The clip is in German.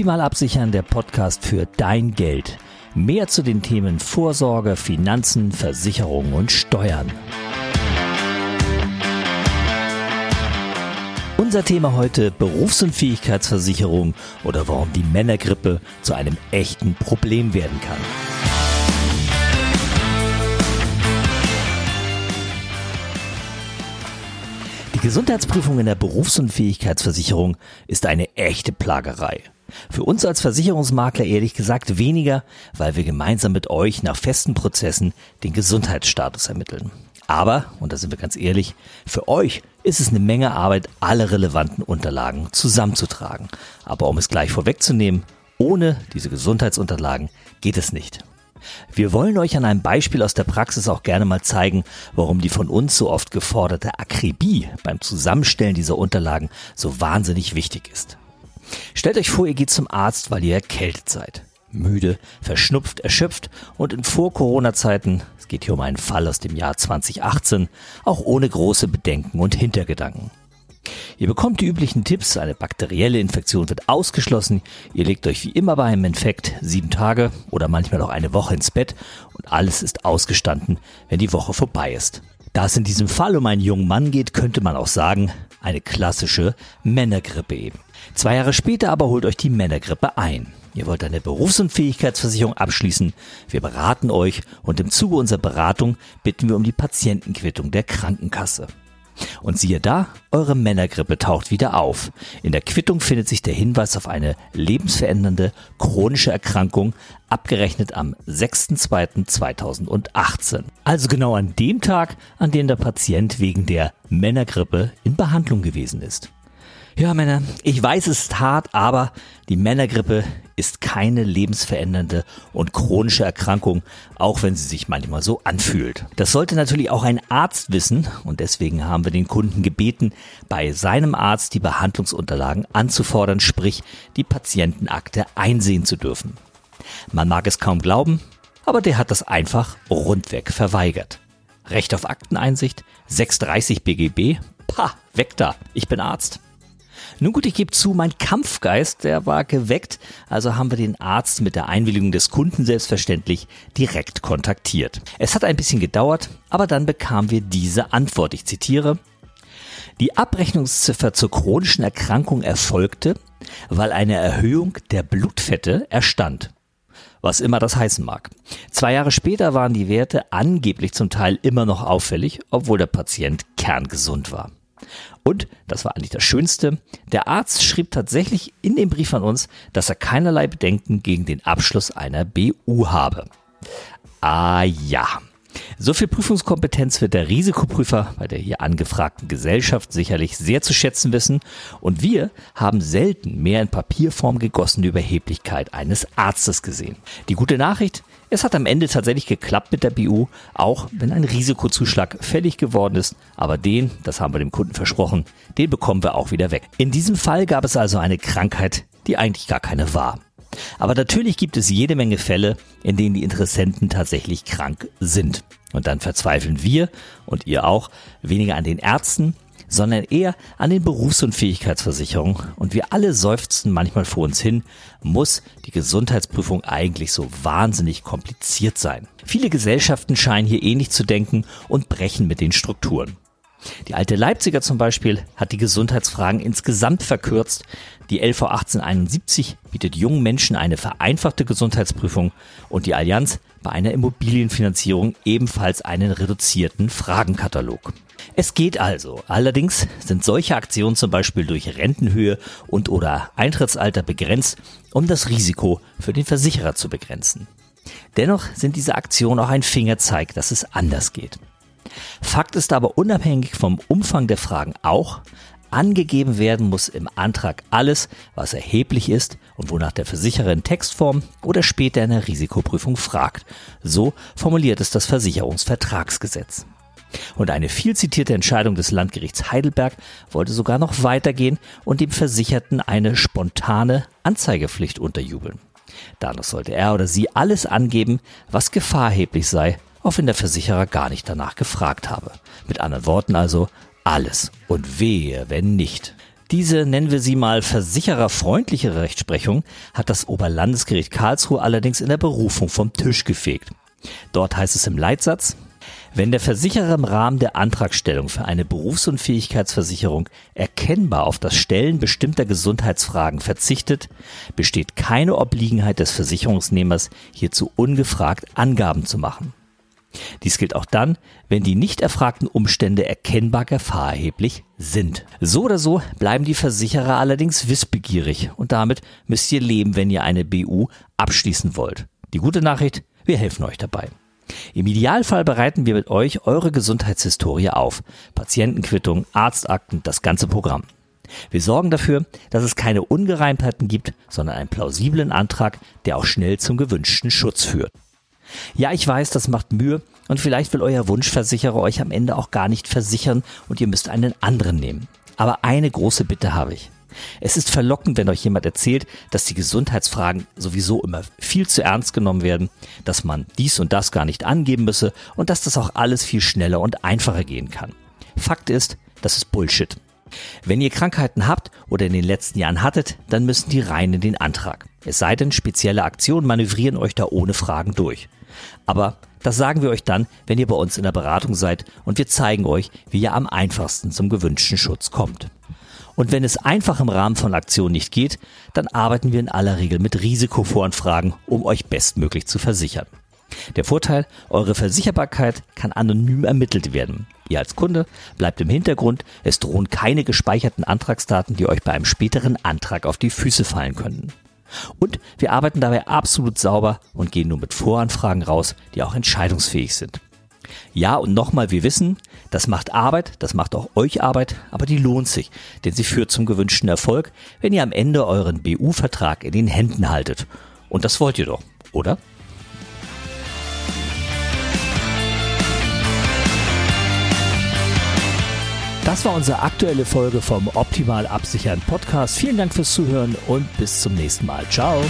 Optimal absichern, der Podcast für dein Geld. Mehr zu den Themen Vorsorge, Finanzen, Versicherungen und Steuern. Unser Thema heute Berufsunfähigkeitsversicherung oder warum die Männergrippe zu einem echten Problem werden kann. Die Gesundheitsprüfung in der Berufsunfähigkeitsversicherung ist eine echte Plagerei. Für uns als Versicherungsmakler ehrlich gesagt weniger, weil wir gemeinsam mit euch nach festen Prozessen den Gesundheitsstatus ermitteln. Aber, und da sind wir ganz ehrlich, für euch ist es eine Menge Arbeit, alle relevanten Unterlagen zusammenzutragen. Aber um es gleich vorwegzunehmen, ohne diese Gesundheitsunterlagen geht es nicht. Wir wollen euch an einem Beispiel aus der Praxis auch gerne mal zeigen, warum die von uns so oft geforderte Akribie beim Zusammenstellen dieser Unterlagen so wahnsinnig wichtig ist. Stellt euch vor, ihr geht zum Arzt, weil ihr erkältet seid. Müde, verschnupft, erschöpft und in Vor-Corona-Zeiten, es geht hier um einen Fall aus dem Jahr 2018, auch ohne große Bedenken und Hintergedanken. Ihr bekommt die üblichen Tipps, eine bakterielle Infektion wird ausgeschlossen, ihr legt euch wie immer bei einem Infekt sieben Tage oder manchmal auch eine Woche ins Bett und alles ist ausgestanden, wenn die Woche vorbei ist. Da es in diesem Fall um einen jungen Mann geht, könnte man auch sagen, eine klassische Männergrippe eben. Zwei Jahre später aber holt euch die Männergrippe ein. Ihr wollt eine Berufsunfähigkeitsversicherung abschließen. Wir beraten euch und im Zuge unserer Beratung bitten wir um die Patientenquittung der Krankenkasse. Und siehe da, eure Männergrippe taucht wieder auf. In der Quittung findet sich der Hinweis auf eine lebensverändernde chronische Erkrankung, abgerechnet am 6.2.2018. Also genau an dem Tag, an dem der Patient wegen der Männergrippe in Behandlung gewesen ist. Ja, Männer, ich weiß, es ist hart, aber die Männergrippe ist keine lebensverändernde und chronische Erkrankung, auch wenn sie sich manchmal so anfühlt. Das sollte natürlich auch ein Arzt wissen und deswegen haben wir den Kunden gebeten, bei seinem Arzt die Behandlungsunterlagen anzufordern, sprich die Patientenakte einsehen zu dürfen. Man mag es kaum glauben, aber der hat das einfach rundweg verweigert. Recht auf Akteneinsicht, 630 BGB, pah, weg da, ich bin Arzt. Nun gut, ich gebe zu, mein Kampfgeist, der war geweckt, also haben wir den Arzt mit der Einwilligung des Kunden selbstverständlich direkt kontaktiert. Es hat ein bisschen gedauert, aber dann bekamen wir diese Antwort. Ich zitiere. Die Abrechnungsziffer zur chronischen Erkrankung erfolgte, weil eine Erhöhung der Blutfette erstand was immer das heißen mag. Zwei Jahre später waren die Werte angeblich zum Teil immer noch auffällig, obwohl der Patient kerngesund war. Und, das war eigentlich das Schönste, der Arzt schrieb tatsächlich in dem Brief an uns, dass er keinerlei Bedenken gegen den Abschluss einer BU habe. Ah ja. So viel Prüfungskompetenz wird der Risikoprüfer bei der hier angefragten Gesellschaft sicherlich sehr zu schätzen wissen und wir haben selten mehr in Papierform gegossene Überheblichkeit eines Arztes gesehen. Die gute Nachricht, es hat am Ende tatsächlich geklappt mit der BU, auch wenn ein Risikozuschlag fällig geworden ist. Aber den, das haben wir dem Kunden versprochen, den bekommen wir auch wieder weg. In diesem Fall gab es also eine Krankheit, die eigentlich gar keine war. Aber natürlich gibt es jede Menge Fälle, in denen die Interessenten tatsächlich krank sind. Und dann verzweifeln wir und ihr auch weniger an den Ärzten, sondern eher an den Berufsunfähigkeitsversicherungen. Und wir alle seufzen manchmal vor uns hin, muss die Gesundheitsprüfung eigentlich so wahnsinnig kompliziert sein. Viele Gesellschaften scheinen hier ähnlich zu denken und brechen mit den Strukturen. Die alte Leipziger zum Beispiel hat die Gesundheitsfragen insgesamt verkürzt. Die LV 1871 bietet jungen Menschen eine vereinfachte Gesundheitsprüfung und die Allianz bei einer Immobilienfinanzierung ebenfalls einen reduzierten Fragenkatalog. Es geht also. Allerdings sind solche Aktionen zum Beispiel durch Rentenhöhe und oder Eintrittsalter begrenzt, um das Risiko für den Versicherer zu begrenzen. Dennoch sind diese Aktionen auch ein Fingerzeig, dass es anders geht. Fakt ist aber unabhängig vom Umfang der Fragen auch, angegeben werden muss im Antrag alles, was erheblich ist und wonach der Versicherer in Textform oder später in der Risikoprüfung fragt. So formuliert es das Versicherungsvertragsgesetz. Und eine viel zitierte Entscheidung des Landgerichts Heidelberg wollte sogar noch weitergehen und dem Versicherten eine spontane Anzeigepflicht unterjubeln. Danach sollte er oder sie alles angeben, was gefahrheblich sei, auch wenn der Versicherer gar nicht danach gefragt habe. Mit anderen Worten also, alles und wehe, wenn nicht. Diese nennen wir sie mal versichererfreundlichere Rechtsprechung hat das Oberlandesgericht Karlsruhe allerdings in der Berufung vom Tisch gefegt. Dort heißt es im Leitsatz, wenn der Versicherer im Rahmen der Antragstellung für eine Berufsunfähigkeitsversicherung erkennbar auf das Stellen bestimmter Gesundheitsfragen verzichtet, besteht keine Obliegenheit des Versicherungsnehmers, hierzu ungefragt Angaben zu machen. Dies gilt auch dann, wenn die nicht erfragten Umstände erkennbar gefahrerheblich sind. So oder so bleiben die Versicherer allerdings wissbegierig und damit müsst ihr leben, wenn ihr eine BU abschließen wollt. Die gute Nachricht, wir helfen euch dabei. Im Idealfall bereiten wir mit euch eure Gesundheitshistorie auf. Patientenquittung, Arztakten, das ganze Programm. Wir sorgen dafür, dass es keine Ungereimtheiten gibt, sondern einen plausiblen Antrag, der auch schnell zum gewünschten Schutz führt. Ja, ich weiß, das macht Mühe und vielleicht will euer Wunschversicherer euch am Ende auch gar nicht versichern und ihr müsst einen anderen nehmen. Aber eine große Bitte habe ich. Es ist verlockend, wenn euch jemand erzählt, dass die Gesundheitsfragen sowieso immer viel zu ernst genommen werden, dass man dies und das gar nicht angeben müsse und dass das auch alles viel schneller und einfacher gehen kann. Fakt ist, das ist Bullshit. Wenn ihr Krankheiten habt oder in den letzten Jahren hattet, dann müssen die rein in den Antrag. Es sei denn, spezielle Aktionen manövrieren euch da ohne Fragen durch. Aber das sagen wir euch dann, wenn ihr bei uns in der Beratung seid und wir zeigen euch, wie ihr am einfachsten zum gewünschten Schutz kommt. Und wenn es einfach im Rahmen von Aktionen nicht geht, dann arbeiten wir in aller Regel mit Risikovoranfragen, um euch bestmöglich zu versichern. Der Vorteil, eure Versicherbarkeit kann anonym ermittelt werden. Ihr als Kunde bleibt im Hintergrund, es drohen keine gespeicherten Antragsdaten, die euch bei einem späteren Antrag auf die Füße fallen könnten. Und wir arbeiten dabei absolut sauber und gehen nur mit Voranfragen raus, die auch entscheidungsfähig sind. Ja, und nochmal, wir wissen, das macht Arbeit, das macht auch euch Arbeit, aber die lohnt sich, denn sie führt zum gewünschten Erfolg, wenn ihr am Ende euren BU-Vertrag in den Händen haltet. Und das wollt ihr doch, oder? Das war unsere aktuelle Folge vom Optimal Absichern Podcast. Vielen Dank fürs Zuhören und bis zum nächsten Mal. Ciao.